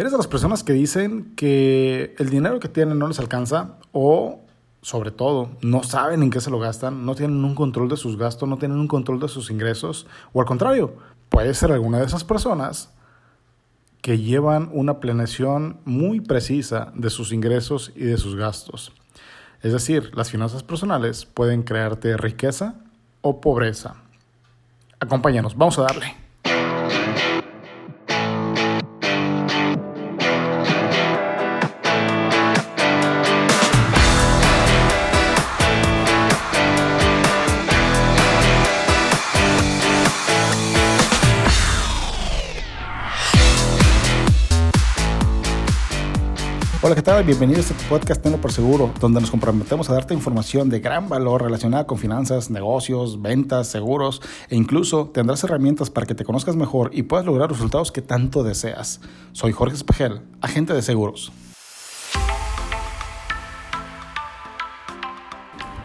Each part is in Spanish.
¿Eres de las personas que dicen que el dinero que tienen no les alcanza o, sobre todo, no saben en qué se lo gastan, no tienen un control de sus gastos, no tienen un control de sus ingresos? O al contrario, puede ser alguna de esas personas que llevan una planeación muy precisa de sus ingresos y de sus gastos. Es decir, las finanzas personales pueden crearte riqueza o pobreza. Acompáñanos, vamos a darle. Hola, ¿qué tal? Bienvenidos a este podcast Tengo por Seguro, donde nos comprometemos a darte información de gran valor relacionada con finanzas, negocios, ventas, seguros e incluso tendrás herramientas para que te conozcas mejor y puedas lograr resultados que tanto deseas. Soy Jorge Espejel, agente de seguros.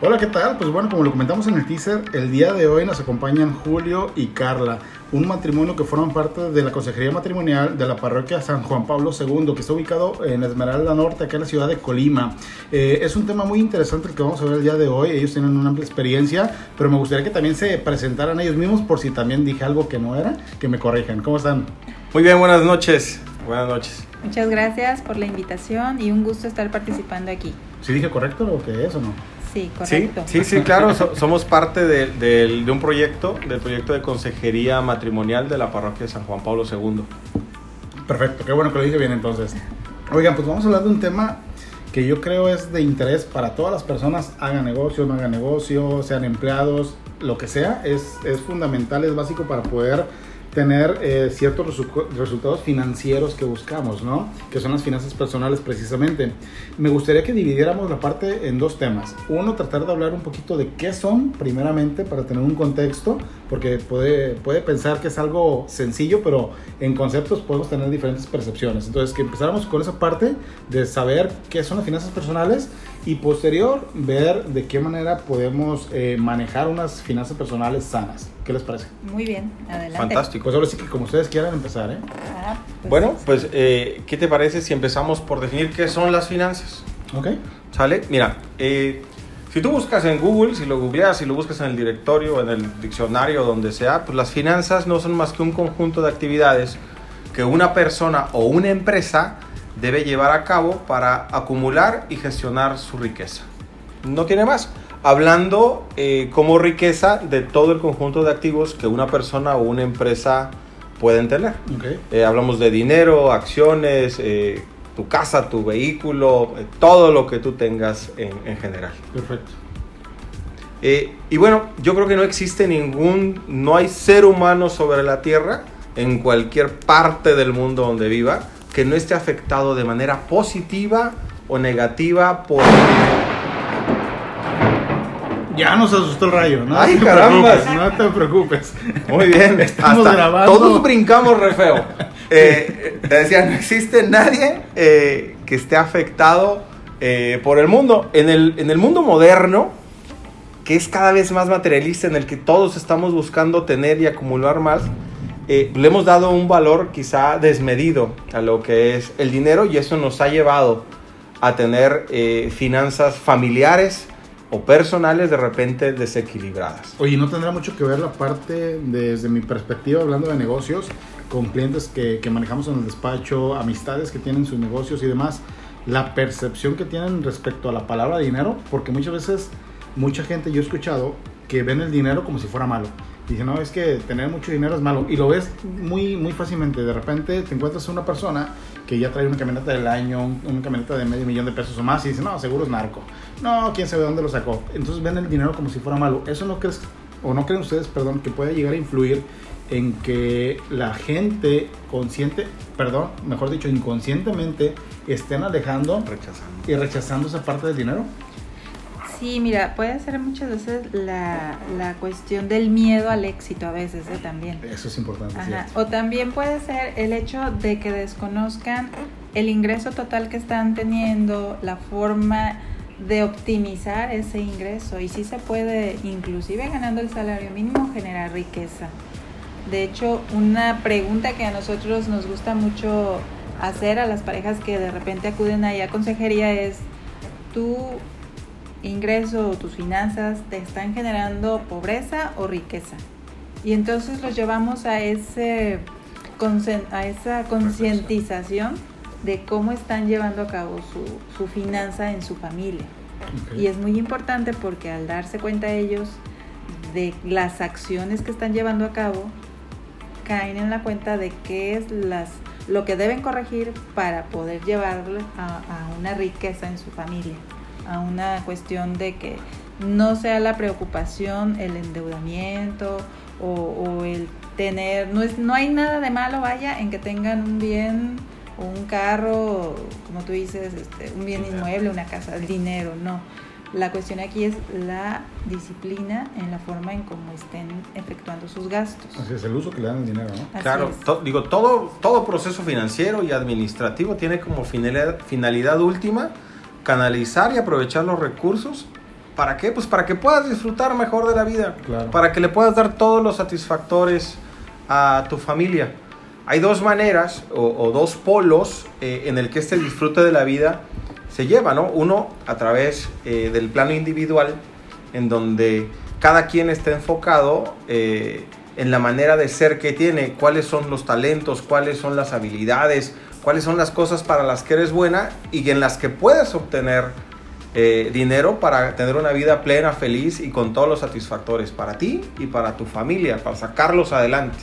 Hola, ¿qué tal? Pues bueno, como lo comentamos en el teaser, el día de hoy nos acompañan Julio y Carla un matrimonio que forman parte de la Consejería Matrimonial de la Parroquia San Juan Pablo II, que está ubicado en Esmeralda Norte, aquí en la ciudad de Colima. Eh, es un tema muy interesante el que vamos a ver el día de hoy. Ellos tienen una amplia experiencia, pero me gustaría que también se presentaran ellos mismos por si también dije algo que no era, que me corrijan. ¿Cómo están? Muy bien, buenas noches. Buenas noches. Muchas gracias por la invitación y un gusto estar participando aquí. ¿Sí dije correcto lo que es o no? Sí, correcto. Sí, sí, claro, somos parte de, un proyecto, del proyecto de consejería matrimonial de la parroquia de San Juan Pablo II. Perfecto, qué bueno que lo dije bien entonces. Oigan, pues vamos a hablar de un tema que yo creo es de interés para todas las personas, hagan negocio, no hagan negocio, sean empleados, lo que sea, es, es fundamental, es básico para poder tener eh, ciertos resultados financieros que buscamos, ¿no? Que son las finanzas personales precisamente. Me gustaría que dividiéramos la parte en dos temas. Uno, tratar de hablar un poquito de qué son, primeramente, para tener un contexto, porque puede, puede pensar que es algo sencillo, pero en conceptos podemos tener diferentes percepciones. Entonces, que empezáramos con esa parte de saber qué son las finanzas personales y posterior ver de qué manera podemos eh, manejar unas finanzas personales sanas. ¿Qué les parece? Muy bien, adelante. Fantástico. Pues ahora sí que como ustedes quieran empezar, ¿eh? Ah, pues bueno, pues eh, ¿qué te parece si empezamos por definir qué son las finanzas? Ok. ¿Sale? Mira, eh, si tú buscas en Google, si lo googleas, si lo buscas en el directorio, en el diccionario, donde sea, pues las finanzas no son más que un conjunto de actividades que una persona o una empresa debe llevar a cabo para acumular y gestionar su riqueza. No tiene más. Hablando eh, como riqueza de todo el conjunto de activos que una persona o una empresa pueden tener. Eh, hablamos de dinero, acciones, eh, tu casa, tu vehículo, todo lo que tú tengas en, en general. Perfecto. y bueno, yo creo que no existe ningún, no hay ser humano sobre la Tierra, en cualquier parte del mundo donde viva, que no esté afectado de manera positiva o negativa por... Ya nos asustó el rayo, ¿no? Ay, caramba. No te preocupes. Muy bien. Estamos grabando. Todos brincamos re feo. Eh, decía, no existe nadie eh, que esté afectado eh, por el mundo. En el, en el mundo moderno, que es cada vez más materialista, en el que todos estamos buscando tener y acumular más, eh, le hemos dado un valor quizá desmedido a lo que es el dinero y eso nos ha llevado a tener eh, finanzas familiares o personales de repente desequilibradas. Oye, ¿no tendrá mucho que ver la parte, desde mi perspectiva, hablando de negocios, con clientes que, que manejamos en el despacho, amistades que tienen sus negocios y demás, la percepción que tienen respecto a la palabra dinero? Porque muchas veces, mucha gente, yo he escuchado, que ven el dinero como si fuera malo Dice, no, es que tener mucho dinero es malo. Y lo ves muy, muy fácilmente. De repente te encuentras una persona que ya trae una camioneta del año, una camioneta de medio millón de pesos o más, y dice, no, seguro es narco. No, quién sabe dónde lo sacó. Entonces ven el dinero como si fuera malo. ¿Eso no crees, o no creen ustedes, perdón, que puede llegar a influir en que la gente consciente, perdón, mejor dicho, inconscientemente, estén alejando rechazando. y rechazando esa parte del dinero? Sí, mira, puede ser muchas veces la, la cuestión del miedo al éxito a veces ¿eh? también. Eso es importante. O también puede ser el hecho de que desconozcan el ingreso total que están teniendo, la forma de optimizar ese ingreso y sí se puede, inclusive ganando el salario mínimo, generar riqueza. De hecho, una pregunta que a nosotros nos gusta mucho hacer a las parejas que de repente acuden ahí a consejería es tu ingreso o tus finanzas te están generando pobreza o riqueza. Y entonces los llevamos a, ese, a esa concientización de cómo están llevando a cabo su, su finanza en su familia. Y es muy importante porque al darse cuenta ellos de las acciones que están llevando a cabo, caen en la cuenta de qué es las, lo que deben corregir para poder llevarle a, una riqueza en su familia, a una cuestión de que no sea la preocupación el endeudamiento o, o el tener, no, es, no hay nada de malo, vaya, en que tengan un bien un carro, como tú dices, este, un bien inmueble, una casa, el dinero, no. La cuestión aquí es la disciplina en la forma en cómo estén efectuando sus gastos. Así es, el uso que le dan el dinero, ¿no? claro, digo, todo, todo proceso financiero y administrativo tiene como finalidad, finalidad última canalizar y aprovechar los recursos ¿Para qué? Pues para que puedas disfrutar mejor de la vida. Para que le puedas dar todos los satisfactores a tu familia hay dos maneras o, dos polos eh, en el que este disfrute de la vida se lleva, ¿no? Uno a través eh, del plano individual, en donde cada quien está enfocado eh, en la manera de ser que tiene, cuáles son los talentos, cuáles son las habilidades, cuáles son las cosas para las que eres buena y en las que puedes obtener dinero para tener una vida plena, feliz y con todos los satisfactores para ti y para tu familia, para sacarlos adelante.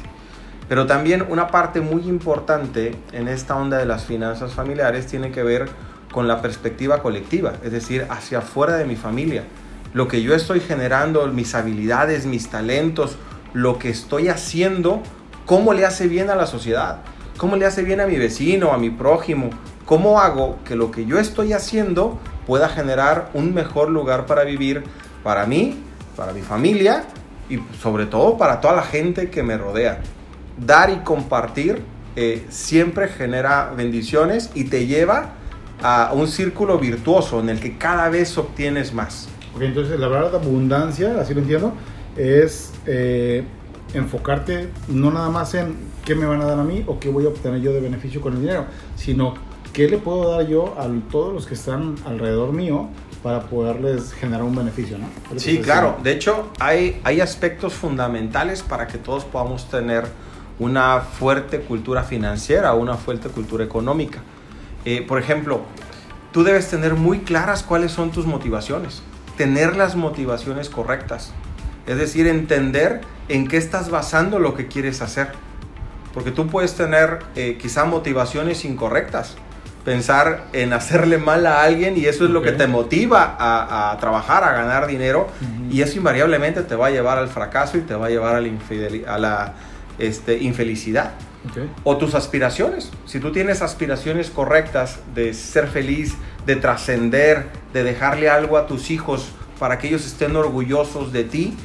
Pero también una parte muy importante en esta onda de las finanzas familiares tiene que ver con la perspectiva colectiva, es decir, hacia afuera de mi familia. Lo que yo estoy generando, mis habilidades, mis talentos, lo que estoy haciendo, cómo le hace bien a la sociedad, cómo le hace bien a mi vecino, a mi prójimo, cómo hago que lo que yo estoy haciendo pueda generar un mejor lugar para vivir para mí, para mi familia y sobre todo para toda la gente que me rodea dar y compartir eh, siempre genera bendiciones y te lleva a un círculo virtuoso en el que cada vez obtienes más. Ok, entonces la de abundancia, así lo entiendo, es eh, enfocarte no nada más en qué me van a dar a mí o qué voy a obtener yo de beneficio con el dinero, sino qué le puedo dar yo a todos los que están alrededor mío para poderles generar un beneficio, ¿no? Sí, claro. De hecho, hay, hay aspectos fundamentales para que todos podamos tener una fuerte cultura financiera, una fuerte cultura económica. Eh, por ejemplo, tú debes tener muy claras cuáles son tus motivaciones, tener las motivaciones correctas, es decir, entender en qué estás basando lo que quieres hacer. Porque tú puedes tener eh, quizá motivaciones incorrectas, pensar en hacerle mal a alguien y eso es lo que te motiva a, trabajar, a ganar dinero y eso invariablemente te va a llevar al fracaso y te va a llevar a la, a la este, infelicidad. O tus aspiraciones. Si tú tienes aspiraciones correctas de ser feliz, de trascender, de dejarle algo a tus hijos para que ellos estén orgullosos de ti,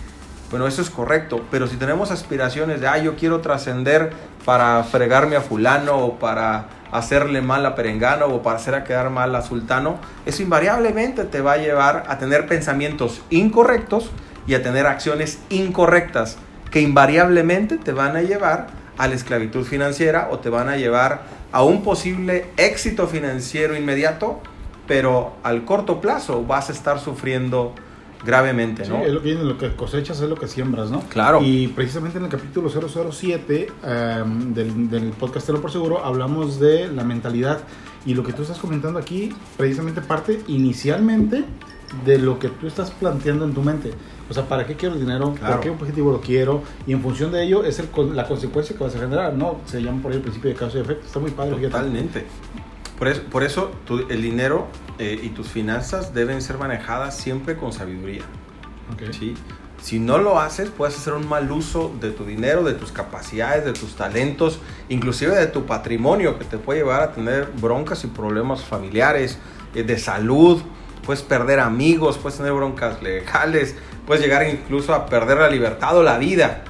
bueno, eso es correcto. Pero si tenemos aspiraciones de, ah, yo quiero trascender para fregarme a fulano o para hacerle mal a Perengano o para hacer a quedar mal a Sultano, eso invariablemente te va a llevar a tener pensamientos incorrectos y a tener acciones incorrectas que invariablemente te van a llevar a la esclavitud financiera o te van a llevar a un posible éxito financiero inmediato, pero al corto plazo vas a estar sufriendo gravemente, ¿no? es lo que, lo que cosechas es lo que siembras, ¿no? Claro. Y precisamente en el capítulo 007 em, del, del podcastero por seguro hablamos de la mentalidad y lo que tú estás comentando aquí precisamente parte inicialmente de lo que tú estás planteando en tu mente. O sea, ¿para qué quiero el dinero? ¿Para qué objetivo lo quiero? Y en función de ello es el, la consecuencia que vas a generar, ¿no? Se llama por ahí el principio de causa y efecto. Está muy padre. Totalmente. Por eso, por eso el dinero eh, y tus finanzas deben ser manejadas siempre con sabiduría. ¿sí? Si no lo haces, puedes hacer un mal uso de tu dinero, de tus capacidades, de tus talentos, inclusive de tu patrimonio, que te puede llevar a tener broncas y problemas familiares, eh, de salud, puedes perder amigos, puedes tener broncas legales, puedes llegar incluso a perder la libertad o la vida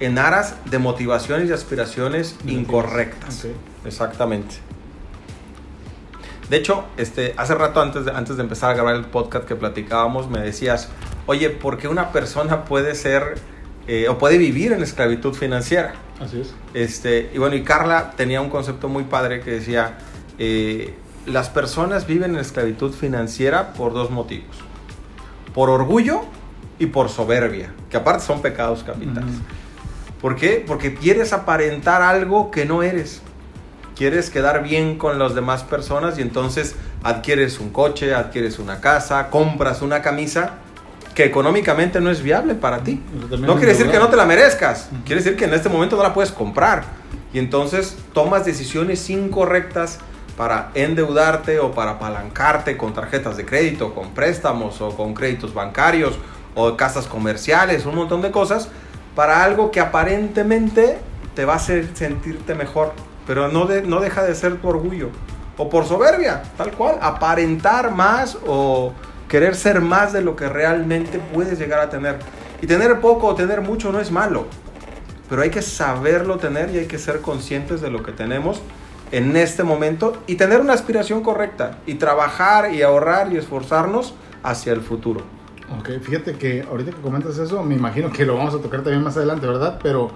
en aras de motivaciones y aspiraciones incorrectas. Exactamente. De hecho, este, hace rato antes de, antes de empezar a grabar el podcast que platicábamos, me decías, oye, ¿por qué una persona puede ser eh, o puede vivir en esclavitud financiera? Así es. Este, y bueno, y Carla tenía un concepto muy padre que decía, eh, las personas viven en esclavitud financiera por dos motivos. Por orgullo y por soberbia, que aparte son pecados capitales. ¿Por qué? Porque quieres aparentar algo que no eres. Quieres quedar bien con las demás personas y entonces adquieres un coche, adquieres una casa, compras una camisa que económicamente no es viable para ti. También No quiere decir que no te la merezcas. Ujú. Quiere decir que en este momento no la puedes comprar. Y entonces tomas decisiones incorrectas para endeudarte o para apalancarte con tarjetas de crédito, con préstamos o con créditos bancarios o casas comerciales, un montón de cosas para algo que aparentemente te va a hacer sentirte mejor, pero no, de- no deja de ser tu orgullo o por soberbia, tal cual, aparentar más o querer ser más de lo que realmente puedes llegar a tener. Y tener poco o tener mucho no es malo, pero hay que saberlo tener y hay que ser conscientes de lo que tenemos en este momento y tener una aspiración correcta y trabajar y ahorrar y esforzarnos hacia el futuro. Ok, fíjate que ahorita que comentas eso, me imagino que lo vamos a tocar también más adelante, ¿verdad? Pero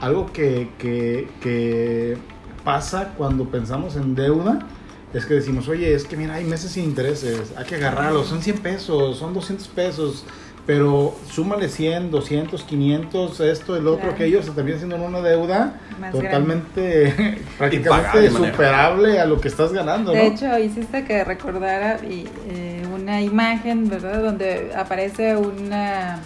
algo que, que, que pasa cuando pensamos en deuda es que decimos, oye, es que mira, hay meses sin intereses, hay que agarrarlos, son 100 pesos, son 200 pesos, pero súmale 100, 200, 500, esto, el otro, Claro. aquello, se termina siendo una deuda Más totalmente, prácticamente superable a lo que estás ganando, De ¿no? hecho, hiciste que recordara y, eh, una imagen, ¿verdad? Donde aparece una,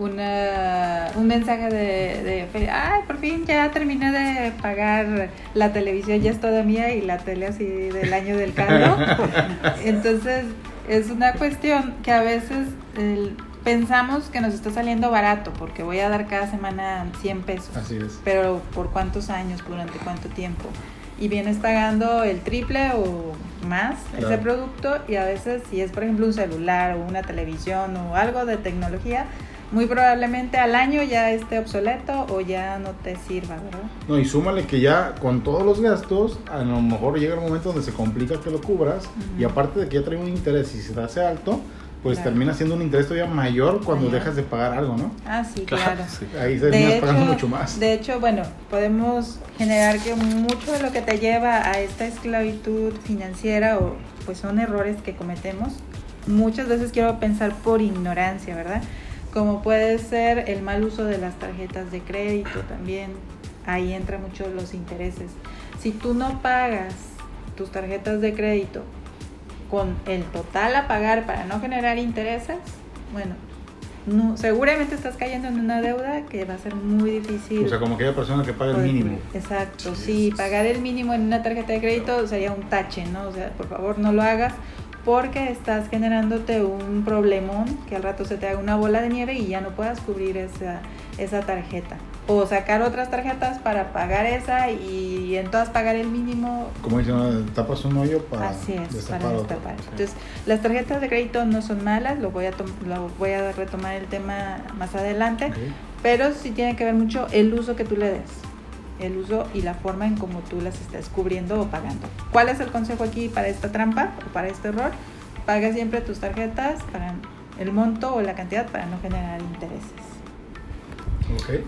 una un mensaje de, ay, por fin ya terminé de pagar la televisión, ya es toda mía y la tele así del año del caldo. Entonces, es una cuestión que a veces el- pensamos que nos está saliendo barato porque voy a dar cada semana 100 pesos Así es. pero por cuántos años, durante cuánto tiempo. Y vienes pagando el triple o más ese producto y a veces si es por ejemplo un celular o una televisión o algo de tecnología, muy probablemente al año ya esté obsoleto o ya no te sirva, ¿verdad? No, y súmale que ya con todos los gastos, a lo mejor llega el momento donde se complica que lo cubras, y aparte de que ya trae un interés y se te hace alto, pues Claro. termina siendo un interés todavía mayor cuando Mayor. dejas de pagar algo, ¿no? Ah, sí, claro. sí. Ahí terminas De pagando hecho, mucho más. de hecho, bueno, podemos generar que mucho de lo que te lleva a esta esclavitud financiera o pues son errores que cometemos. Muchas veces quiero pensar por ignorancia, ¿verdad? Como puede ser el mal uso de las tarjetas de crédito también. Ahí entra mucho los intereses. Si tú no pagas tus tarjetas de crédito con el total a pagar para no generar intereses, bueno, no, seguramente estás cayendo en una deuda que va a ser muy difícil. O sea, como aquella persona que paga el mínimo. Exacto, sí, pagar el mínimo en una tarjeta de crédito sería un tache, ¿no? O sea, por favor no lo hagas porque estás generándote un problemón que al rato se te haga una bola de nieve y ya no puedas cubrir esa, esa tarjeta. O sacar otras tarjetas para pagar esa y en todas pagar el mínimo Como dicen, tapas un hoyo para Así es, destapar para otro. destapar. Entonces, las tarjetas de crédito no son malas, lo voy a, lo voy a retomar el tema más adelante, pero sí tiene que ver mucho el uso que tú le des, el uso y la forma en cómo tú las estés cubriendo o pagando. ¿Cuál es el consejo aquí para esta trampa o para este error? Paga siempre tus tarjetas para el monto o la cantidad para no generar intereses. Ok.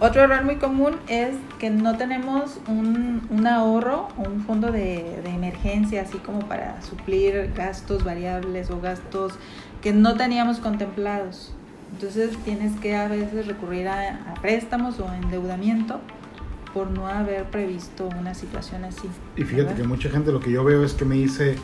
Otro error muy común es que no tenemos un, un ahorro o un fondo de, de emergencia, así como para suplir gastos variables o gastos que no teníamos contemplados. Entonces tienes que a veces recurrir a, a préstamos o endeudamiento por no haber previsto una situación así. Y fíjate ¿verdad? que mucha gente lo que yo veo es que me dice,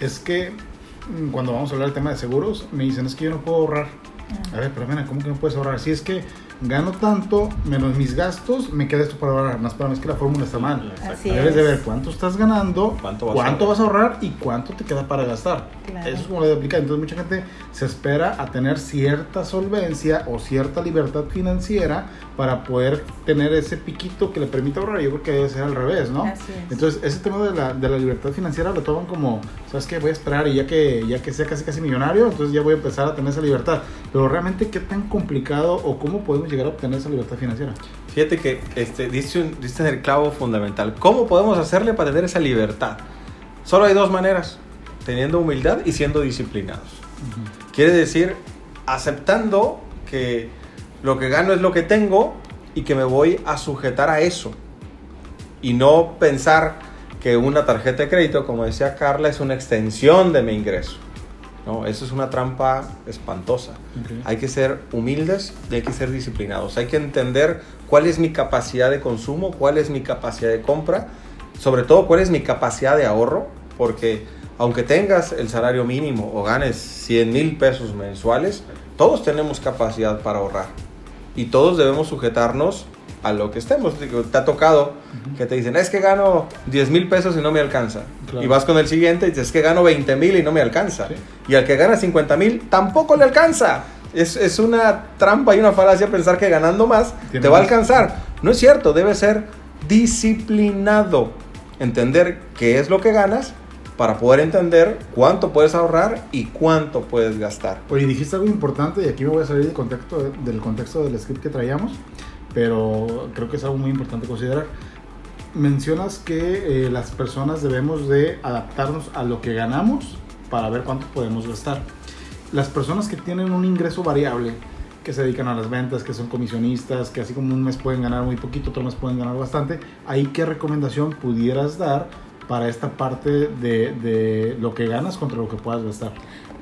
es que mm, cuando vamos a hablar del tema de seguros, me dicen, es que yo no puedo ahorrar. Ah, A ver, pero mira, ¿cómo que no puedes ahorrar? Si es que gano tanto, menos mis gastos, me queda esto para ahorrar. Más para mí es que la fórmula está mal. Así Debes de es. ver cuánto estás ganando, ¿Cuánto cuánto vas vas, a a ahorrar y cuánto te queda para gastar. Claro. Eso es como lo de aplicar. Entonces mucha gente se espera a tener cierta solvencia o cierta libertad financiera para poder tener ese piquito que le permita ahorrar. Yo creo que debe ser al revés, ¿no? Así es. Entonces ese tema de la, de la libertad financiera lo toman como, ¿sabes qué? Voy a esperar y ya que, ya que sea casi casi millonario, entonces ya voy a empezar a tener esa libertad. Pero realmente, ¿qué tan complicado o cómo podemos llegar a obtener esa libertad financiera? Fíjate que este, diste, un- diste en el clavo fundamental. ¿Cómo podemos hacerle para tener esa libertad? Solo hay dos maneras, teniendo humildad y siendo disciplinados. Quiere decir, aceptando que lo que gano es lo que tengo y que me voy a sujetar a eso. Y no pensar que una tarjeta de crédito, como decía Carla, es una extensión de mi ingreso. No, eso es una trampa espantosa. Hay que ser humildes y hay que ser disciplinados. Hay que entender cuál es mi capacidad de consumo, cuál es mi capacidad de compra, sobre todo cuál es mi capacidad de ahorro, porque aunque tengas el salario mínimo o ganes 100 mil pesos mensuales, todos tenemos capacidad para ahorrar y todos debemos sujetarnos a lo que estemos. Te ha tocado que te dicen, es que gano 10 mil pesos y no me alcanza. Claro. Y vas con el siguiente y dices, es que gano 20 mil y no me alcanza. Sí. Y al que gana 50 mil tampoco le alcanza. Es, es una trampa y una falacia pensar que ganando más te va a alcanzar. No es cierto, debe ser disciplinado. Entender qué es lo que ganas para poder entender cuánto puedes ahorrar y cuánto puedes gastar. Oye, dijiste algo importante y aquí me voy a salir del contexto, del contexto del script que traíamos, pero creo que es algo muy importante considerar. Mencionas que eh, las personas debemos de adaptarnos a lo que ganamos para ver cuánto podemos gastar. Las personas que tienen un ingreso variable, que se dedican a las ventas, que son comisionistas, que así como un mes pueden ganar muy poquito, otro mes pueden ganar bastante, ¿ahí qué recomendación pudieras dar para esta parte de, de lo que ganas contra lo que puedas gastar?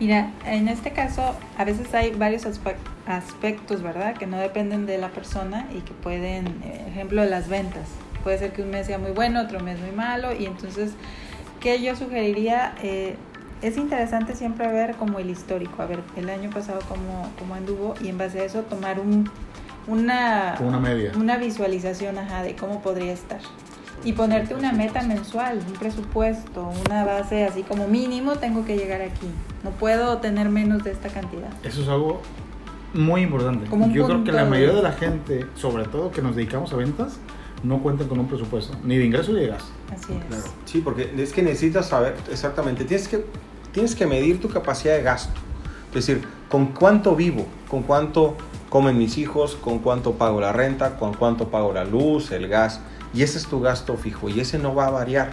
Mira, en este caso a veces hay varios aspe- aspectos, ¿verdad? Que no dependen de la persona y que pueden, eh, ejemplo, las ventas. Puede ser que un mes sea muy bueno, otro mes muy malo y entonces, ¿qué yo sugeriría? Eh, es interesante siempre ver como el histórico, a ver el año pasado cómo, cómo anduvo y en base a eso tomar un, una, una media. una visualización ajá, de cómo podría estar. Y ponerte una meta mensual, un presupuesto, una base así como mínimo tengo que llegar aquí. No puedo tener menos de esta cantidad. Eso es algo muy importante. Como Yo creo que la de- mayoría de la gente, sobre todo que nos dedicamos a ventas, no cuentan con un presupuesto, ni de ingreso ni de gasto. Así es. Claro. Sí, porque es que necesitas saber exactamente, tienes que, tienes que medir tu capacidad de gasto. Es decir, con cuánto vivo, con cuánto comen mis hijos, con cuánto pago la renta, con cuánto pago la luz, el gas. Y ese es tu gasto fijo y ese no va a variar.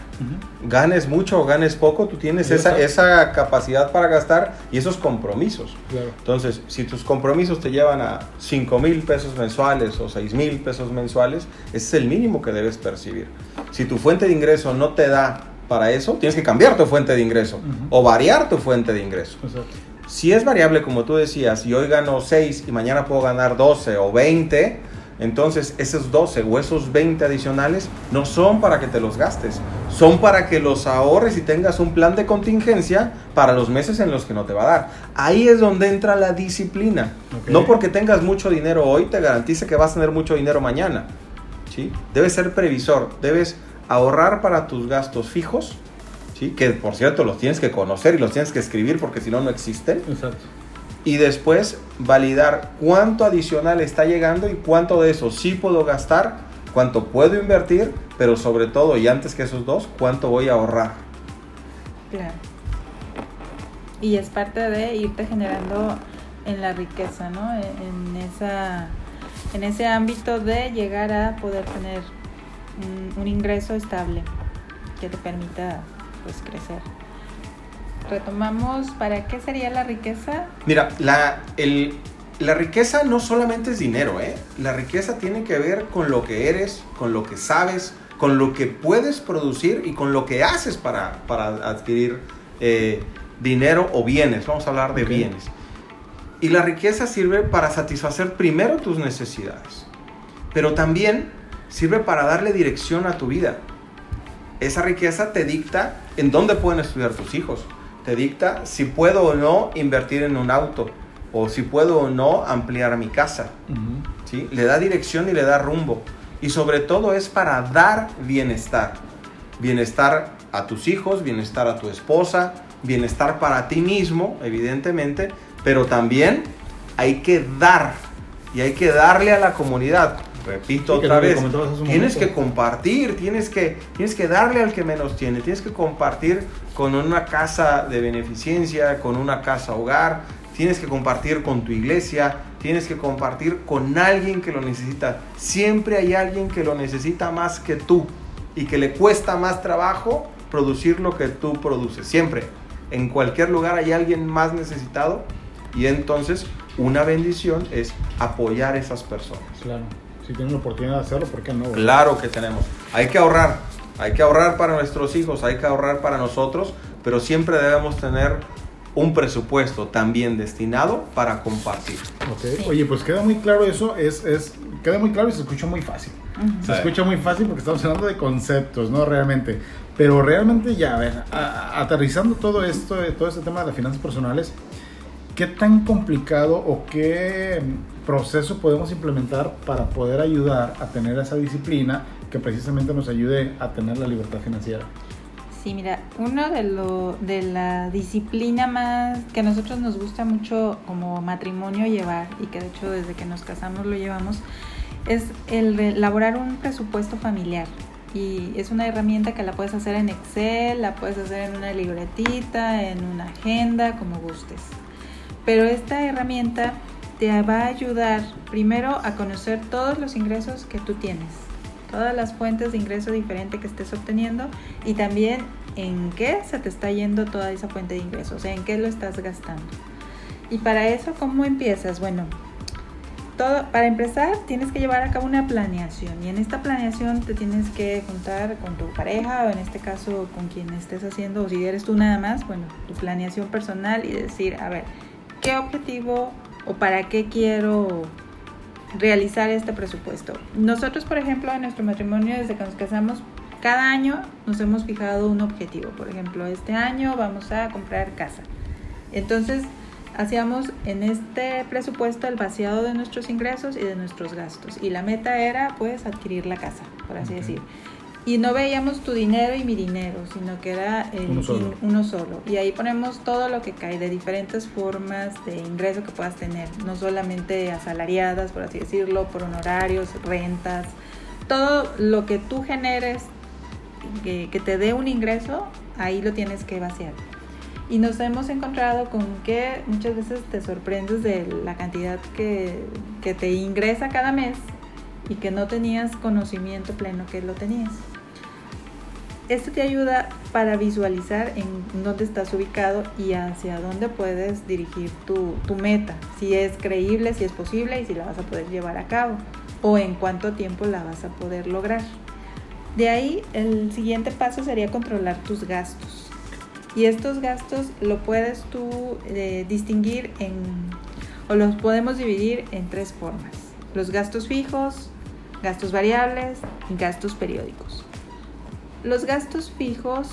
Ganes mucho o ganes poco, tú tienes esa, esa capacidad para gastar y esos compromisos. Claro. Entonces, si tus compromisos te llevan a 5 mil pesos mensuales o 6 mil pesos mensuales, ese es el mínimo que debes percibir. Si tu fuente de ingreso no te da para eso, tienes que cambiar tu fuente de ingreso o variar tu fuente de ingreso. Exacto. Si es variable, como tú decías, y hoy gano 6 y mañana puedo ganar 12 o 20, entonces esos 12 o esos 20 adicionales no son para que te los gastes, son para que los ahorres y tengas un plan de contingencia para los meses en los que no te va a dar. Ahí es donde entra la disciplina. No porque tengas mucho dinero hoy te garantice que vas a tener mucho dinero mañana. ¿sí? Debes ser previsor, debes ahorrar para tus gastos fijos, ¿sí? que por cierto los tienes que conocer y los tienes que escribir porque si no, no existen Exacto. Y después validar cuánto adicional está llegando y cuánto de eso sí puedo gastar, cuánto puedo invertir, pero sobre todo y antes que esos dos, cuánto voy a ahorrar. Claro. Y es parte de irte generando en la riqueza, ¿no? En, esa, en ese ámbito de llegar a poder tener un, un ingreso estable que te permita pues crecer. Retomamos, ¿para qué sería la riqueza? Mira, la, el- la riqueza no solamente es dinero, ¿eh? La riqueza tiene que ver con lo que eres, con lo que sabes, con lo que puedes producir y con lo que haces para, para adquirir eh, dinero o bienes. Vamos a hablar de Ok. bienes. Y la riqueza sirve para satisfacer primero tus necesidades, pero también sirve para darle dirección a tu vida. Esa riqueza te dicta en dónde pueden estudiar tus hijos, te dicta si puedo o no invertir en un auto, o si puedo o no ampliar mi casa. ¿sí? Le da dirección y le da rumbo. Y sobre todo es para dar bienestar. Bienestar a tus hijos, bienestar a tu esposa, bienestar para ti mismo, evidentemente, pero también hay que dar y hay que darle a la comunidad. Repito Sí, otra vez, tienes momento. que compartir, tienes que, tienes que darle al que menos tiene, tienes que compartir con una casa de beneficencia, con una casa hogar, tienes que compartir con tu iglesia, tienes que compartir con alguien que lo necesita. Siempre hay alguien que lo necesita más que tú y que le cuesta más trabajo producir lo que tú produces. Siempre, en cualquier lugar hay alguien más necesitado y entonces una bendición es apoyar a esas personas. Claro. Si tienen la oportunidad de hacerlo, ¿por qué no? Claro que tenemos. Hay que ahorrar. Hay que ahorrar para nuestros hijos, hay que ahorrar para nosotros, pero siempre debemos tener un presupuesto también destinado para compartir. Okay. Oye, pues queda muy claro eso, es, es, queda muy claro y se escucha muy fácil. Se escucha muy fácil porque estamos hablando de conceptos, ¿no? Realmente. Pero realmente ya, a ver, aterrizando todo esto, todo este tema de las finanzas personales, ¿qué tan complicado o qué proceso podemos implementar para poder ayudar a tener esa disciplina que precisamente nos ayude a tener la libertad financiera? Sí, mira, uno de lo de la disciplina más que a nosotros nos gusta mucho como matrimonio llevar y que de hecho desde que nos casamos lo llevamos es el elaborar un presupuesto familiar y es una herramienta que la puedes hacer en Excel, la puedes hacer en una libretita, en una agenda, como gustes. Pero esta herramienta te va a ayudar primero a conocer todos los ingresos que tú tienes, todas las fuentes de ingreso diferente que estés obteniendo y también en qué se te está yendo toda esa fuente de ingresos, o sea, en qué lo estás gastando. Y para eso, ¿cómo empiezas? Bueno, todo, para empezar tienes que llevar a cabo una planeación y en esta planeación te tienes que juntar con tu pareja o en este caso con quien estés haciendo o si eres tú nada más, bueno, tu planeación personal y decir, a ver, qué objetivo o para qué quiero realizar este presupuesto. Nosotros, por ejemplo, en nuestro matrimonio, desde que nos casamos, cada año nos hemos fijado un objetivo. Por ejemplo, este año vamos a comprar casa. Entonces, hacíamos en este presupuesto el vaciado de nuestros ingresos y de nuestros gastos. Y la meta era, pues, adquirir la casa, por así decir y no veíamos tu dinero y mi dinero, sino que era uno, solo. Y ahí ponemos todo lo que cae de diferentes formas de ingreso que puedas tener, no solamente asalariadas, por así decirlo, por honorarios, rentas, todo lo que tú generes que, que te dé un ingreso, ahí lo tienes que vaciar. Y nos hemos encontrado con que muchas veces te sorprendes de la cantidad que, que te ingresa cada mes y que no tenías conocimiento pleno que lo tenías. Esto te ayuda para visualizar en dónde estás ubicado y hacia dónde puedes dirigir tu, meta, si es creíble, si es posible y si la vas a poder llevar a cabo o en cuánto tiempo la vas a poder lograr. De ahí el siguiente paso sería controlar tus gastos. Y estos gastos lo puedes tú eh, distinguir en, o los podemos dividir en tres formas. Los gastos fijos, gastos variables y gastos periódicos. Los gastos fijos,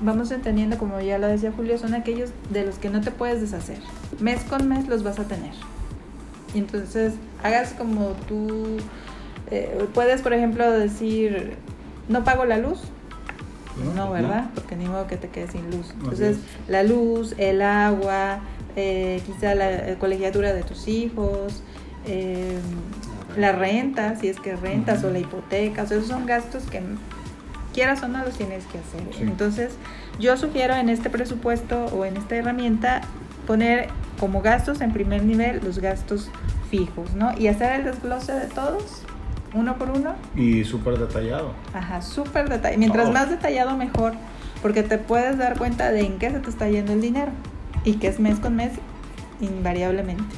vamos entendiendo, como ya lo decía Julio, son aquellos de los que no te puedes deshacer. Mes con mes los vas a tener. Y entonces hagas como tú eh, puedes, por ejemplo, decir, no pago la luz. No, ¿verdad? Porque ni modo que te quedes sin luz. Entonces, la luz, el agua, eh, quizá la colegiatura de tus hijos, eh, la renta, si es que rentas, o la hipoteca, o sea, esos son gastos que quieras o no los tienes que hacer. Entonces, yo sugiero en este presupuesto o en esta herramienta poner como gastos en primer nivel los gastos fijos, ¿no? Y hacer el desglose de todos, uno por uno. Y súper detallado. Ajá, súper detallado. Mientras más detallado, mejor, porque te puedes dar cuenta de en qué se te está yendo el dinero y que es mes con mes invariablemente.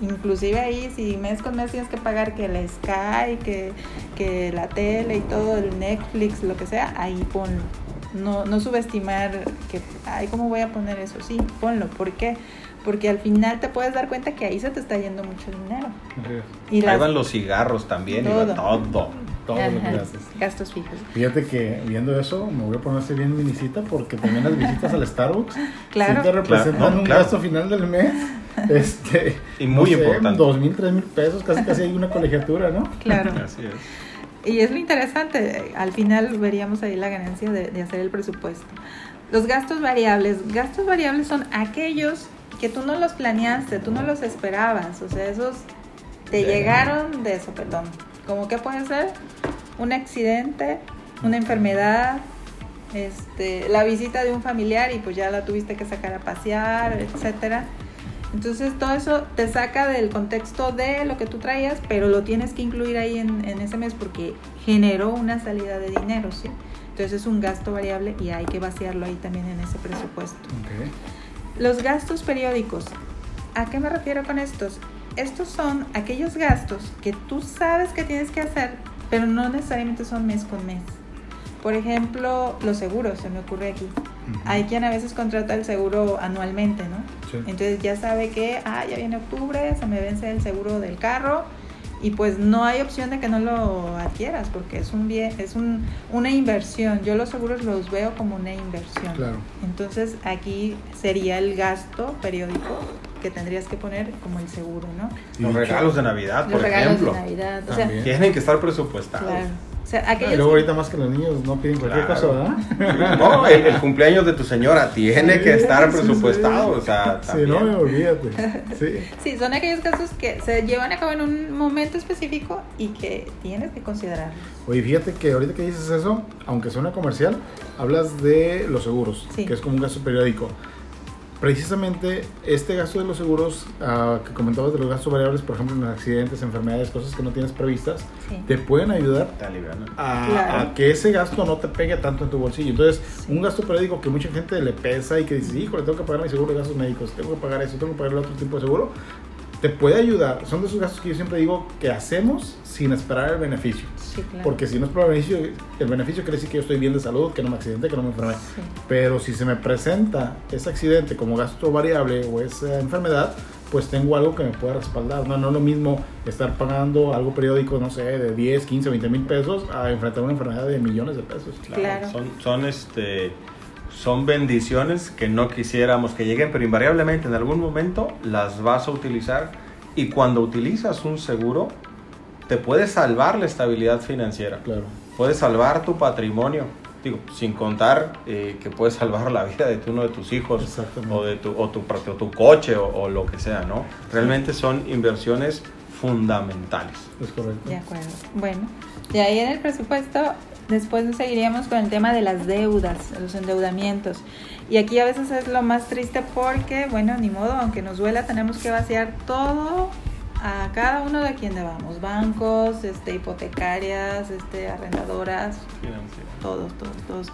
Inclusive ahí, si mes con mes tienes que pagar que el Sky, que, que la tele y todo, el Netflix, lo que sea, ahí ponlo. No, no subestimar que, ay, ¿cómo voy a poner eso? Sí, ponlo. ¿Por qué? Porque al final te puedes dar cuenta que ahí se te está yendo mucho dinero. Y ahí van los cigarros también, todo. Y todo. Todo lo que haces. Gastos fijos. Fíjate que viendo eso me voy a ponerse bien mi visita porque también las visitas al Starbucks claro. sí te representan un gasto final del mes este, y muy importante. Dos mil, tres mil pesos, casi casi hay una colegiatura, ¿no? Claro. Así es. Y es lo interesante, al final veríamos ahí la ganancia de, hacer el presupuesto. Los gastos variables, gastos variables son aquellos que tú no los planeaste, tú no los esperabas, o sea, esos te llegaron de sopetón. ¿Cómo que puede ser? Un accidente, una enfermedad, este, la visita de un familiar y pues ya la tuviste que sacar a pasear, etcétera. Entonces todo eso te saca del contexto de lo que tú traías, pero lo tienes que incluir ahí en, ese mes porque generó una salida de dinero, ¿sí? Entonces es un gasto variable y hay que vaciarlo ahí también en ese presupuesto. Los gastos periódicos. ¿A qué me refiero con estos? Estos son aquellos gastos que tú sabes que tienes que hacer, pero no necesariamente son mes con mes. Por ejemplo, los seguros, se me ocurre aquí. Hay quien a veces contrata el seguro anualmente, ¿no? Sí. Entonces ya sabe que, ah, ya viene octubre, se me vence el seguro del carro y pues no hay opción de que no lo adquieras porque es un bien, es un, una inversión. Yo los seguros los veo como una inversión. Claro. Entonces aquí sería el gasto periódico que tendrías que poner como el seguro, ¿no? Los regalos de Navidad, Los por regalos ejemplo. de Navidad. O sea. Tienen que estar presupuestados. claro. O sea, Ah, y aquellos luego ahorita más que los niños no piden cualquier Claro. cosa, ¿verdad? No, el, el cumpleaños de tu señora tiene que Sí, estar sí, presupuestado. sí. O sea, también. no, olvídate. Sí. Sí, son aquellos casos que se llevan a cabo en un momento específico y que tienes que considerar. Oye, fíjate que ahorita que dices eso, aunque suena comercial, hablas de los seguros, Sí. que es como un gasto periódico. Precisamente este gasto de los seguros, ah, que comentabas de los gastos variables, por ejemplo, en accidentes, enfermedades, cosas que no tienes previstas, Sí. te pueden ayudar a, Claro. a que ese gasto no te pegue tanto en tu bolsillo. Entonces, un gasto periódico que mucha gente le pesa y que dice, híjole, tengo que pagar mi seguro de gastos médicos, tengo que pagar eso, tengo que pagar el otro tipo de seguro, te puede ayudar. Son de esos gastos que yo siempre digo que hacemos sin esperar el beneficio. Sí, claro. Porque si no es por el beneficio, el beneficio quiere decir que yo estoy bien de salud, que no me accidente, que no me enfermé. Sí. Pero si se me presenta ese accidente como gasto variable o esa enfermedad, pues tengo algo que me pueda respaldar. No, no es lo mismo estar pagando algo periódico, no sé, de 10, 15, 20 mil pesos a enfrentar una enfermedad de millones de pesos. Claro. Son, son, este, son bendiciones que no quisiéramos que lleguen, pero invariablemente en algún momento las vas a utilizar y cuando utilizas un seguro te puede salvar la estabilidad financiera, Claro. puede salvar tu patrimonio, digo, sin contar eh, que puede salvar la vida de uno de tus hijos Exactamente. o de tu, o tu, o tu coche o, o lo que sea, ¿no? Realmente son inversiones fundamentales. Es correcto. De acuerdo. Bueno, de ahí en el presupuesto, después seguiríamos con el tema de las deudas, los endeudamientos. Y aquí a veces es lo más triste porque, bueno, ni modo, aunque nos duela, tenemos que vaciar todo a cada uno de quien debamos. Bancos, este, hipotecarias, este, arrendadoras, todos, todos, todos.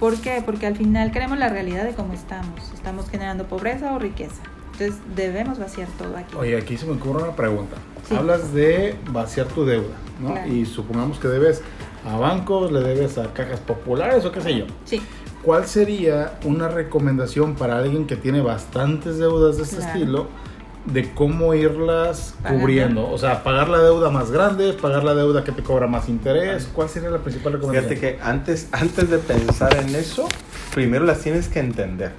¿Por qué? Porque al final queremos la realidad de cómo estamos. Estamos generando pobreza o riqueza. Entonces debemos vaciar todo aquí. Oye, aquí se me ocurre una pregunta. Sí. Hablas de vaciar tu deuda, ¿no? Claro. Y supongamos que debes a bancos, le debes a cajas populares o qué sé yo. Sí, ¿Cuál sería una recomendación para alguien que tiene bastantes deudas de este Claro. estilo de cómo irlas Pagando. cubriendo? O sea, pagar la deuda más grande, pagar la deuda que te cobra más interés. ¿Cuál sería la principal recomendación? Fíjate que antes, antes de pensar en eso, primero las tienes que entender.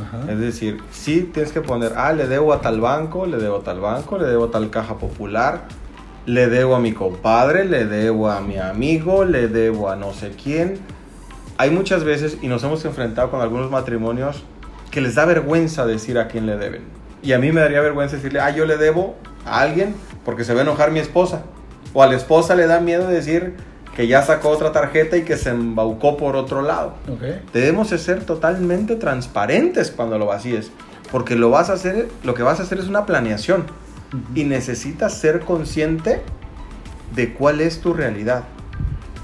Ajá. Es decir, sí tienes que poner, ah, le debo a tal banco, le debo a tal banco, le debo a tal caja popular, le debo a mi compadre, le debo a mi amigo, le debo a no sé quién. Hay muchas veces, y nos hemos enfrentado con algunos matrimonios, que les da vergüenza decir a quién le deben. Y a mí me daría vergüenza decirle, ah, yo le debo a alguien porque se va a enojar mi esposa. O a la esposa le da miedo decir que ya sacó otra tarjeta y que se embaucó por otro lado. Ok. Debemos de ser totalmente transparentes cuando lo vacíes, porque lo vas a hacer, lo que vas a hacer es una planeación y necesitas ser consciente de cuál es tu realidad,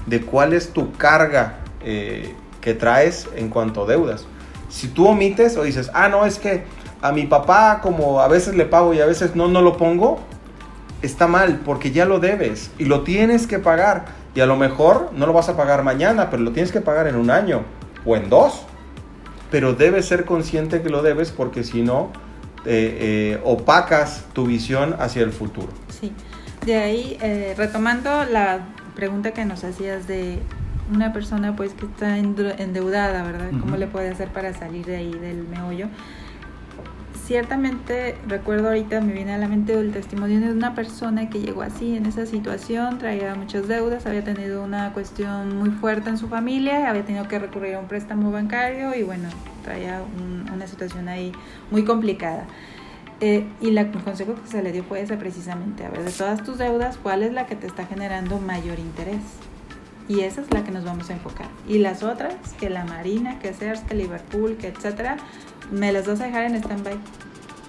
de cuál es tu carga eh, que traes en cuanto a deudas. Si tú omites o dices, ah, no, es que a mi papá como a veces le pago y a veces no, no lo pongo, está mal porque ya lo debes y lo tienes que pagar. Y a lo mejor no lo vas a pagar mañana, pero lo tienes que pagar en un año o en dos. Pero debes ser consciente que lo debes porque si no, eh, eh, opacas tu visión hacia el futuro. Sí, de ahí, eh, retomando la pregunta que nos hacías de una persona pues que está endeu- endeudada, ¿verdad? ¿Cómo le puede hacer para salir de ahí del meollo? Ciertamente, recuerdo ahorita, me viene a la mente el testimonio de una persona que llegó así, en esa situación, traía muchas deudas, había tenido una cuestión muy fuerte en su familia, había tenido que recurrir a un préstamo bancario y bueno, traía un- una situación ahí muy complicada. Eh, y la, el consejo que se le dio fue ese precisamente, a ver, de todas tus deudas, ¿cuál es la que te está generando mayor interés? Y esa es la que nos vamos a enfocar. Y las otras, que la Marina, que Sears, que Liverpool, que etcétera, me las vas a dejar en stand-by.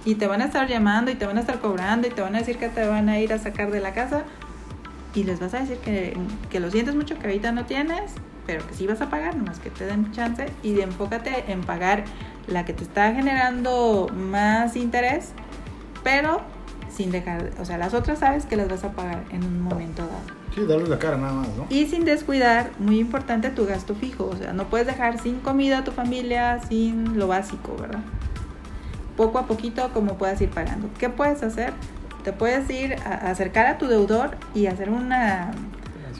Y te van a estar llamando y te van a estar cobrando y te van a decir que te van a ir a sacar de la casa. Y les vas a decir que, que lo sientes mucho, que ahorita no tienes, pero que sí vas a pagar, nomás que te den chance. Y enfócate en pagar la que te está generando más interés, pero sin dejar, o sea, las otras sabes que las vas a pagar en un momento dado. Sí, darle la cara nada más, ¿no? Y sin descuidar, muy importante, tu gasto fijo. O sea, no puedes dejar sin comida a tu familia, sin lo básico, ¿verdad? Poco a poquito, como puedas ir pagando. ¿Qué puedes hacer? Te puedes ir a acercar a tu deudor y hacer una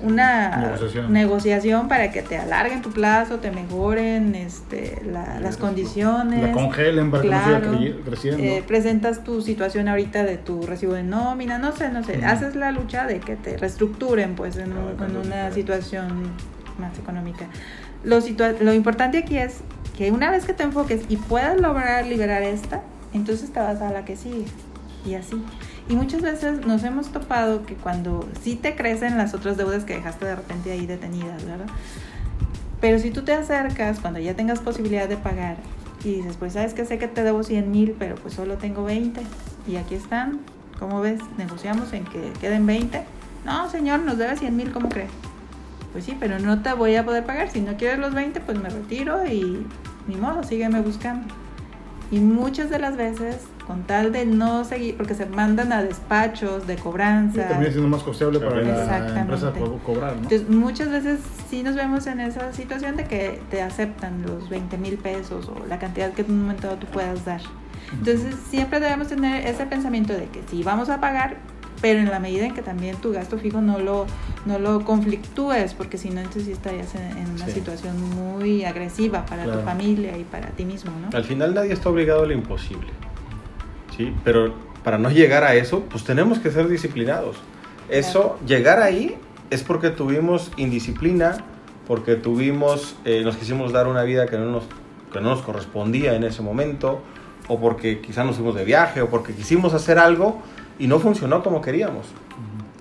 una Negociación. negociación para que te alarguen tu plazo, te mejoren este, la- las condiciones. La congelen para que no Claro. siga cre- creciendo. Eh, presentas tu situación ahorita de tu recibo de nómina, no sé, no sé, haces la lucha de que te reestructuren pues en, un- una situación más económica. Lo, situa- lo importante aquí es que una vez que te enfoques y puedas lograr liberar esta, entonces te vas a la que sigue y así. Y muchas veces nos hemos topado que cuando sí te crecen las otras deudas que dejaste de repente ahí detenidas, ¿verdad? Pero si tú te acercas cuando ya tengas posibilidad de pagar y dices, pues sabes que sé que te debo 100 mil, pero pues solo tengo 20 y aquí están, ¿cómo ves? Negociamos en que queden 20. No, señor, nos debe 100 mil, ¿cómo cree? Pues sí, pero no te voy a poder pagar. Si no quieres los 20, pues me retiro y ni modo, sígueme buscando. Y muchas de las veces, con tal de no seguir, porque se mandan a despachos de cobranza. termina siendo más costeable para la empresa co- cobrar, ¿no? Entonces, muchas veces sí nos vemos en esa situación de que te aceptan los 20 mil pesos o la cantidad que en un momento dado tú puedas dar. Entonces, siempre debemos tener ese pensamiento de que sí vamos a pagar, pero en la medida en que también tu gasto fijo no lo, no lo conflictúes, porque si no, entonces sí estarías en, en una Sí. situación muy agresiva para Claro. tu familia y para ti mismo, ¿no? Al final nadie está obligado a lo imposible. ¿sí? Pero para no llegar a eso, pues tenemos que ser disciplinados. Eso, llegar ahí es porque tuvimos indisciplina, porque tuvimos, eh, nos quisimos dar una vida que no, nos, que no nos correspondía en ese momento, o porque quizás nos fuimos de viaje, o porque quisimos hacer algo y no funcionó como queríamos.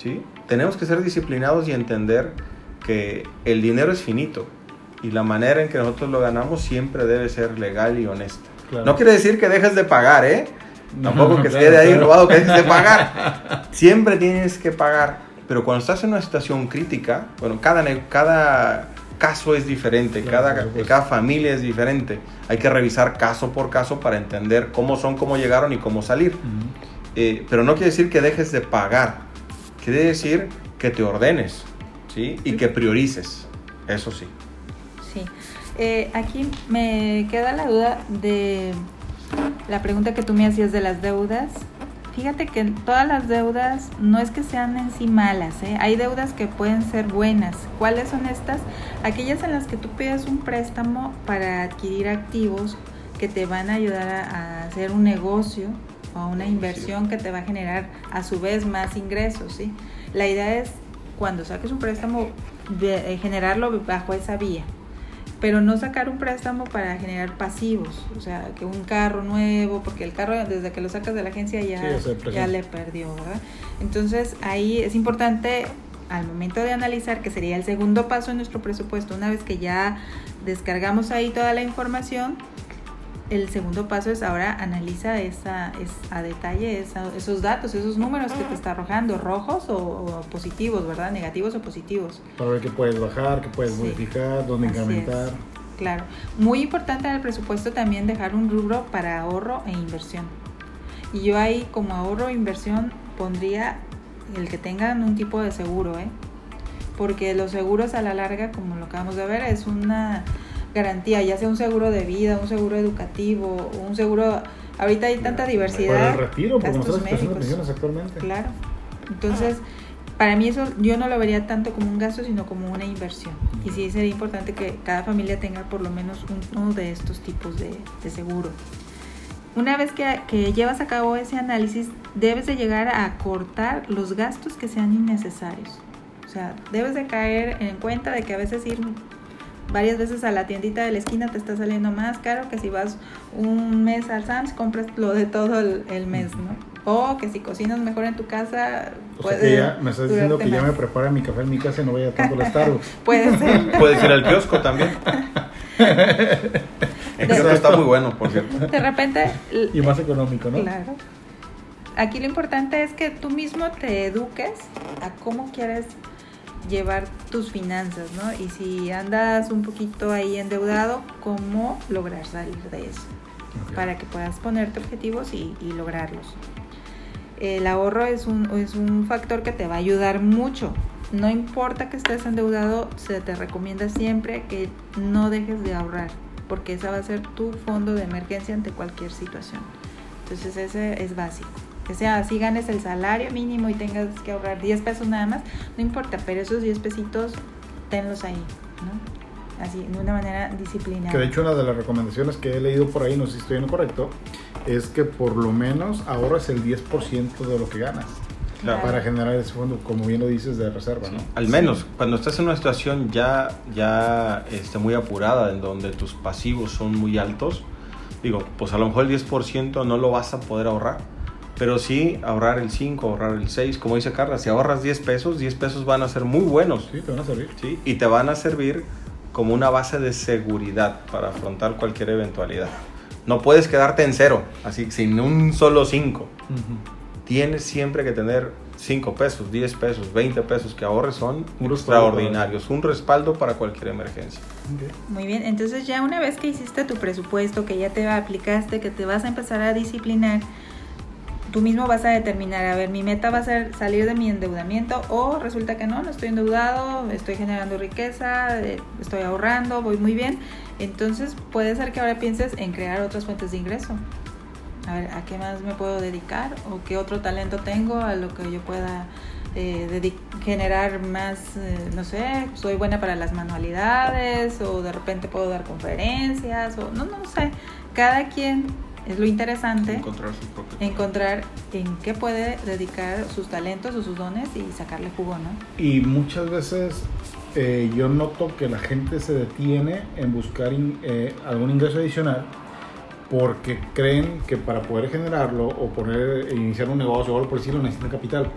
¿sí? Tenemos que ser disciplinados y entender que el dinero es finito y la manera en que nosotros lo ganamos siempre debe ser legal y honesta. Claro. No quiere decir que dejes de pagar, ¿eh? No, Tampoco que claro, esté de ahí claro. robado que dejes de pagar. Siempre tienes que pagar. Pero cuando estás en una situación crítica, bueno, cada, cada caso es diferente, cada, cada familia es diferente. Hay que revisar caso por caso para entender cómo son, cómo llegaron y cómo salir. Ujú. Eh, pero no quiere decir que dejes de pagar. Quiere decir que te ordenes, ¿sí? Y que priorices. Eso sí. Sí. Eh, aquí me queda la duda de la pregunta que tú me hacías de las deudas. Fíjate que todas las deudas no es que sean en sí malas, ¿eh? hay deudas que pueden ser buenas. ¿Cuáles son estas? Aquellas en las que tú pides un préstamo para adquirir activos que te van a ayudar a, a hacer un negocio o una inversión que te va a generar a su vez más ingresos. ¿sí? La idea es cuando saques un préstamo eh, generarlo bajo esa vía pero no sacar un préstamo para generar pasivos, o sea, que un carro nuevo, porque el carro desde que lo sacas de la agencia ya, Sí, ya le perdió, ¿verdad? Entonces ahí es importante al momento de analizar, que sería el segundo paso en nuestro presupuesto, una vez que ya descargamos ahí toda la información, el segundo paso es ahora analiza esa, es, a detalle esa- esos datos, esos números que te está arrojando, rojos o, o positivos, ¿verdad? Negativos o positivos. Para ver qué puedes bajar, qué puedes Sí. modificar, dónde Así incrementar. es, Claro. Muy importante en el presupuesto también dejar un rubro para ahorro e inversión. Y yo ahí como ahorro e inversión pondría el que tengan un tipo de seguro, ¿eh? Porque los seguros a la larga, como lo acabamos de ver, es una garantía, ya sea un seguro de vida, un seguro educativo, un seguro... Ahorita hay tanta diversidad. Para el retiro, porque nosotros pensiones actualmente. Claro. Entonces, para mí eso yo no lo vería tanto como un gasto, sino como una inversión. Y sí sería importante que cada familia tenga por lo menos un- uno de estos tipos de, de seguro. Una vez que, que llevas a cabo ese análisis, debes de llegar a cortar los gastos que sean innecesarios. O sea, debes de caer en cuenta de que a veces ir varias veces a la tiendita de la esquina te está saliendo más caro que si vas un mes al Sam's compras lo de todo el, el mes, ¿no? O que si cocinas mejor en tu casa, O sea puede que ya me estás diciendo que ya me prepara mi café en mi casa y no vaya tanto al Starbucks. Puede ser. Puedes ir al kiosco también. El kiosco está muy bueno, por cierto. De repente, y más económico, ¿no? Claro. Aquí lo importante es que tú mismo te eduques a cómo quieres llevar tus finanzas, ¿no? Y si andas un poquito ahí endeudado, cómo lograr salir de eso, para que puedas ponerte objetivos y, y lograrlos. el ahorro es un, es un factor que te va a ayudar mucho. No importa que estés endeudado, se te recomienda siempre que no dejes de ahorrar, porque esa va a ser tu fondo de emergencia ante cualquier situación. Entonces ese es básico. Que sea, así ganes el salario mínimo y tengas que ahorrar 10 pesos nada más, no importa, pero esos 10 pesitos tenlos ahí, ¿no? Así, de una manera disciplinada. Que de hecho una de las recomendaciones que he leído por ahí, no sé si estoy en lo correcto, es que por lo menos ahorres el 10% de lo que ganas. Claro. Para generar ese fondo, como bien lo dices, de reserva, ¿no? Al menos, cuando estás en una situación ya, ya este, muy apurada, en donde tus pasivos son muy altos, digo, pues a lo mejor el 10% no lo vas a poder ahorrar, pero sí ahorrar el 5, ahorrar el 6, como dice Carla, si ahorras 10 pesos, 10 pesos van a ser muy buenos, Sí, te van a servir. ¿sí? Y te van a servir como una base de seguridad para afrontar cualquier eventualidad. No puedes quedarte en cero, así sin un solo 5. Tienes siempre que tener 5 pesos, 10 pesos, 20 pesos que ahorres son Un extraordinarios, un respaldo para cualquier emergencia. Muy bien, entonces ya una vez que hiciste tu presupuesto, que ya te aplicaste, que te vas a empezar a disciplinar, tú mismo vas a determinar, a ver, mi meta va a ser salir de mi endeudamiento o resulta que no, no estoy endeudado, estoy generando riqueza, eh, estoy ahorrando, voy muy bien. Entonces puede ser que ahora pienses en crear otras fuentes de ingreso. A ver, ¿a qué más me puedo dedicar? ¿O qué otro talento tengo a lo que yo pueda eh, generar más, eh, no sé, soy buena para las manualidades o de repente puedo dar conferencias o no, no sé. Cada quien es lo interesante Encontrar su propio. encontrar en qué puede dedicar sus talentos o sus dones y sacarle jugo, ¿no? Y muchas veces eh, yo noto que la gente se detiene en buscar in- eh, algún ingreso adicional porque creen que para poder generarlo o poner, iniciar un negocio o algo por decirlo necesitan capital.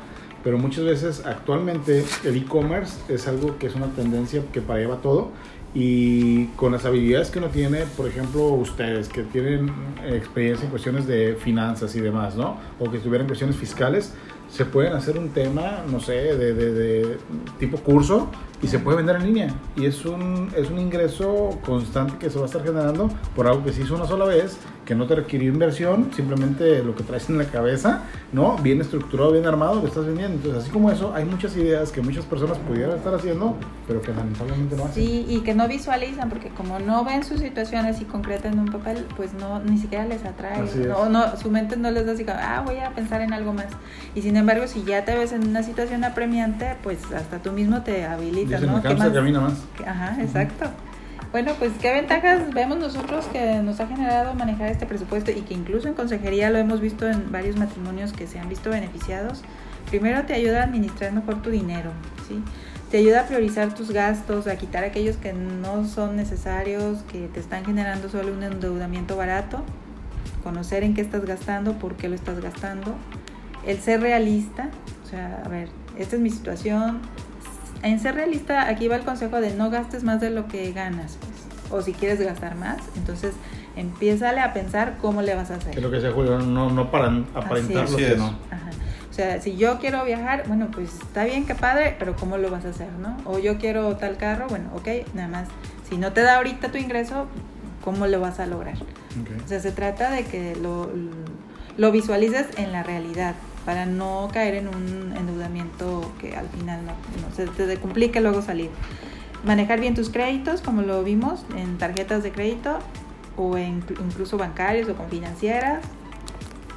Pero muchas veces actualmente el e-commerce es algo que es una tendencia que para allá va todo y con las habilidades que uno tiene, por ejemplo, ustedes que tienen experiencia en cuestiones de finanzas y demás, ¿no? O que estuvieran en cuestiones fiscales, se pueden hacer un tema, no sé, de, de- de tipo curso y se puede vender en línea. Y es un, es un ingreso constante que se va a estar generando por algo que se hizo una sola vez, que no te requirió inversión, simplemente lo que traes en la cabeza, ¿no? Bien estructurado, bien armado, lo estás vendiendo. Entonces, así como eso, hay muchas ideas que muchas personas pudieran estar haciendo, pero que lamentablemente no hacen. Sí, y que no visualizan, porque como no ven sus situaciones y concretas en un papel, pues no, ni siquiera les atrae. No, no, su mente no les da así ah, voy a pensar en algo más. Y sin embargo, si ya te ves en una situación apremiante, pues hasta tú mismo te habilitas, Dicen, ¿no? ¿Qué más? camina más. Ajá, exacto. Bueno, pues qué ventajas vemos nosotros que nos ha generado manejar este presupuesto y que incluso en consejería lo hemos visto en varios matrimonios que se han visto beneficiados. Primero te ayuda a administrar mejor tu dinero, ¿sí? Te ayuda a priorizar tus gastos, a quitar aquellos que no son necesarios, que te están generando solo un endeudamiento barato, conocer en qué estás gastando, por qué lo estás gastando, el ser realista, o sea, a ver, esta es mi situación, en ser realista, aquí va el consejo de no gastes más de lo que ganas, pues. O si quieres gastar más, entonces empiézale a pensar cómo le vas a Que es hacer. lo que decía Julio, no, no para aparentar es. lo Así que es. no. Ajá. O sea, si yo quiero viajar, bueno, pues está bien, que padre, pero ¿cómo lo vas a hacer, no? O yo quiero tal carro, bueno, ok, nada más. Si no te da ahorita tu ingreso, ¿cómo lo vas a lograr? Ok. O sea, se trata de que lo, lo visualices en la realidad para no caer en un endeudamiento que al final no, no se te complique luego salir. Manejar bien tus créditos, como lo vimos en tarjetas de crédito o en, incluso bancarios o con financieras.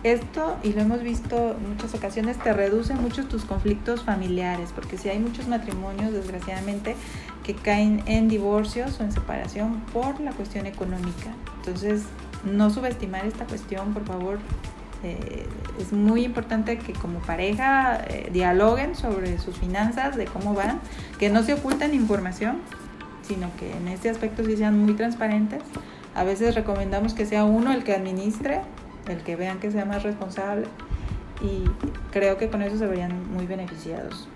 Esto, y lo hemos visto en muchas ocasiones, te reduce mucho tus conflictos familiares, porque si hay muchos matrimonios, desgraciadamente, que caen en divorcios o en separación por la cuestión económica. Entonces, no subestimar esta cuestión, por favor. Eh, es muy importante que como pareja eh, dialoguen sobre sus finanzas, de cómo van, que no se oculten información, sino que en este aspecto sí sean muy transparentes. A veces recomendamos que sea uno el que administre, el que vean que sea más responsable y creo que con eso se verían muy beneficiados.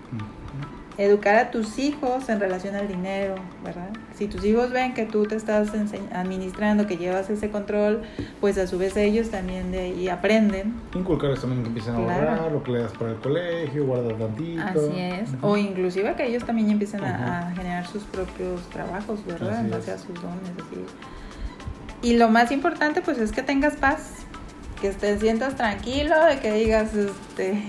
Educar a tus hijos en relación al dinero, ¿verdad? Si tus hijos ven que tú te estás administrando, que llevas ese control, pues a su vez ellos también de ahí aprenden. Inculcarles también que empiecen a Claro. ahorrar, lo que le das para el colegio, guardar tantito. Así es. O inclusive que ellos también empiecen a, generar sus propios trabajos, ¿verdad? En base a sus dones. Así. Y lo más importante pues es que tengas paz. que te sientas tranquilo, de que digas, este,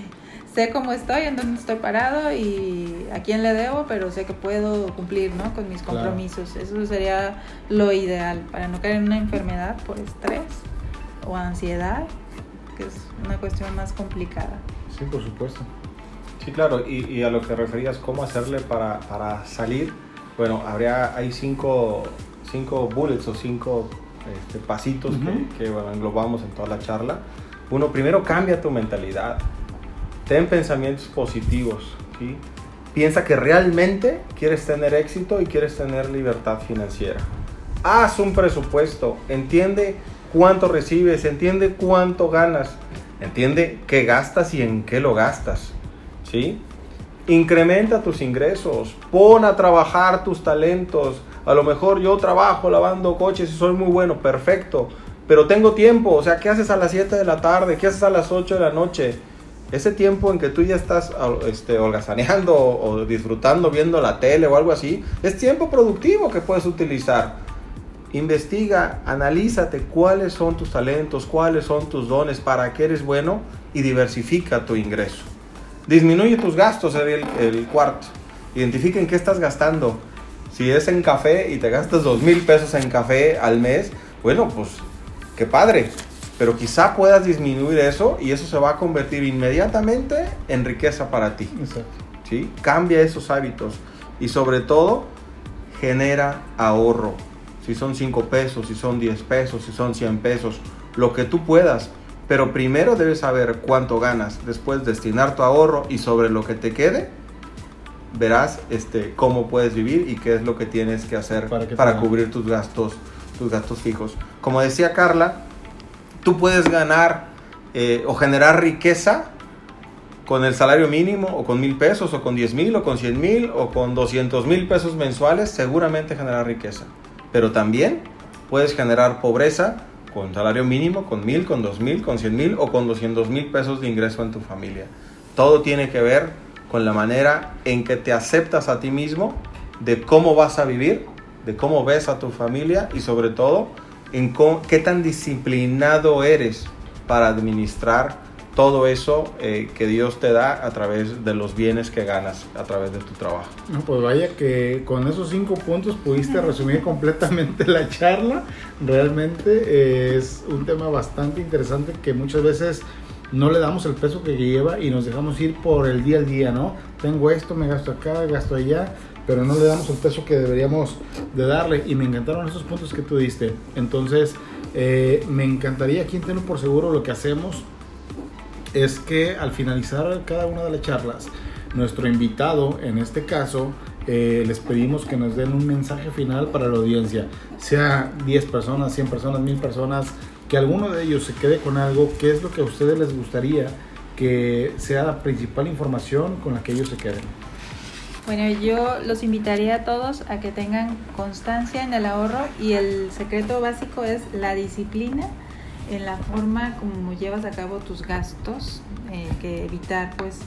sé cómo estoy, en dónde estoy parado y a quién le debo, pero sé que puedo cumplir, ¿no? Con mis compromisos. Eso sería lo ideal para no caer en una enfermedad por estrés o ansiedad, que es una cuestión más complicada. Sí, por supuesto. Sí, claro, y, a lo que referías, cómo hacerle para, para salir, bueno, habría, hay cinco, cinco bullets o cinco este, pasitos que, bueno, englobamos en toda la charla. Uno, primero cambia tu mentalidad, ten pensamientos positivos, ¿sí? piensa que realmente quieres tener éxito y quieres tener libertad financiera. Haz un presupuesto, entiende cuánto recibes, entiende cuánto ganas, entiende qué gastas y en qué lo gastas. ¿sí? Incrementa tus ingresos, pon a trabajar tus talentos. A lo mejor yo trabajo lavando coches y soy muy bueno, perfecto, pero tengo tiempo, o sea, ¿qué haces a las 7 de la tarde? ¿Qué haces a las 8 de la noche? Ese tiempo en que tú ya estás este, holgazaneando o disfrutando viendo la tele o algo así, es tiempo productivo que puedes utilizar. Investiga, analízate cuáles son tus talentos, cuáles son tus dones, para qué eres bueno y diversifica tu ingreso. Disminuye tus gastos, el, el cuarto. Identifica en qué estás gastando. Si es en café y te gastas dos mil pesos en café al mes, bueno, pues qué padre. Pero quizá puedas disminuir eso y eso se va a convertir inmediatamente en riqueza para ti. ¿Sí? Cambia esos hábitos y sobre todo genera ahorro. Si son 5 pesos, si son 10 pesos, si son 100 pesos, lo que tú puedas pero primero debes saber cuánto ganas, después destinar tu ahorro y sobre lo que te quede, verás este, cómo puedes vivir y qué es lo que tienes que hacer para, cubrir tus gastos, tus gastos fijos. Como decía Carla, tú puedes ganar eh, o generar riqueza con el salario mínimo o con mil pesos o con diez mil o con cien mil o con doscientos mil pesos mensuales, seguramente generar riqueza. Pero también puedes generar pobreza con salario mínimo, con mil, con dos mil, con cien mil o con doscientos mil pesos de ingreso en tu familia. Todo tiene que ver con la manera en que te aceptas a ti mismo, de cómo vas a vivir, de cómo ves a tu familia y sobre todo en qué tan disciplinado eres para administrar todo eso eh, que Dios te da a través de los bienes que ganas a través de tu trabajo. No, pues vaya que con esos cinco puntos pudiste resumir completamente la charla. Realmente eh, es un tema bastante interesante que muchas veces no le damos el peso que lleva y nos dejamos ir por el día al día, ¿no? Tengo esto, me gasto acá, gasto allá, pero no le damos el peso que deberíamos de darle. Y me encantaron esos puntos que tú diste. Entonces, eh, me encantaría, aquí en por Seguro, lo que hacemos es que al finalizar cada una de las charlas, nuestro invitado, en este caso, eh, les pedimos que nos den un mensaje final para la audiencia, sea 10 personas, 100 personas, 1000 personas, que alguno de ellos se quede con algo, qué es lo que a ustedes les gustaría que sea la principal información con la que ellos se queden. Bueno, yo los invitaría a todos a que tengan constancia en el ahorro y el secreto básico es la disciplina en la forma como llevas a cabo tus gastos, eh, que evitar pues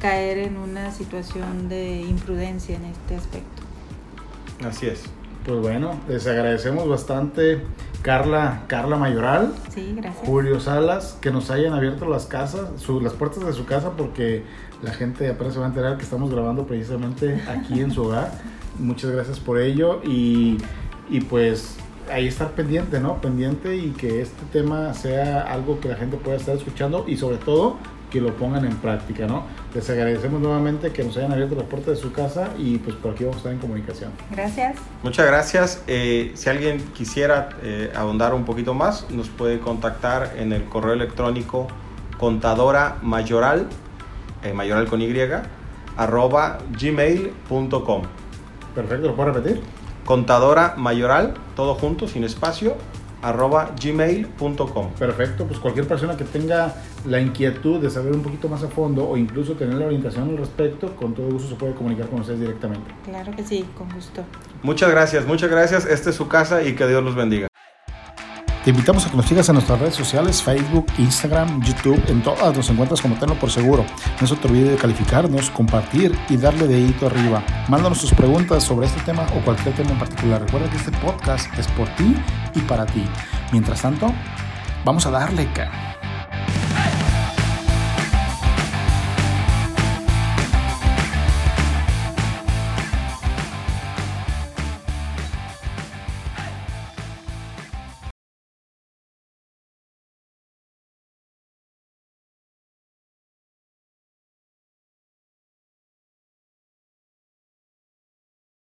caer en una situación de imprudencia en este aspecto. Así es. Pues bueno, les agradecemos bastante Carla, Carla Mayoral, sí, gracias. Julio Salas, que nos hayan abierto las casas, las puertas de su casa, porque la gente apenas se va a enterar que estamos grabando precisamente aquí en su hogar. Muchas gracias por ello y, y pues ahí estar pendiente, ¿no? Pendiente y que este tema sea algo que la gente pueda estar escuchando y sobre todo que lo pongan en práctica, ¿no? Les agradecemos nuevamente que nos hayan abierto la puerta de su casa y pues por aquí vamos a estar en comunicación. Gracias. Muchas gracias. Eh, si alguien quisiera eh, ahondar un poquito más, nos puede contactar en el correo electrónico contadora mayoral, eh, mayoral con Y, arroba gmail.com. Perfecto, ¿lo puedo repetir? contadora mayoral, todo junto, sin espacio, arroba gmail.com. Perfecto, pues cualquier persona que tenga la inquietud de saber un poquito más a fondo o incluso tener la orientación al respecto, con todo gusto se puede comunicar con ustedes directamente. Claro que sí, con gusto. Muchas gracias, muchas gracias. Esta es su casa y que Dios los bendiga. Te invitamos a que nos sigas en nuestras redes sociales, Facebook, Instagram, YouTube, en todas nos encuentras como Tenlo por Seguro. No se te olvide de calificarnos, compartir y darle dedito arriba. Mándanos tus preguntas sobre este tema o cualquier tema en particular. Recuerda que este podcast es por ti y para ti. Mientras tanto, vamos a darle, cara.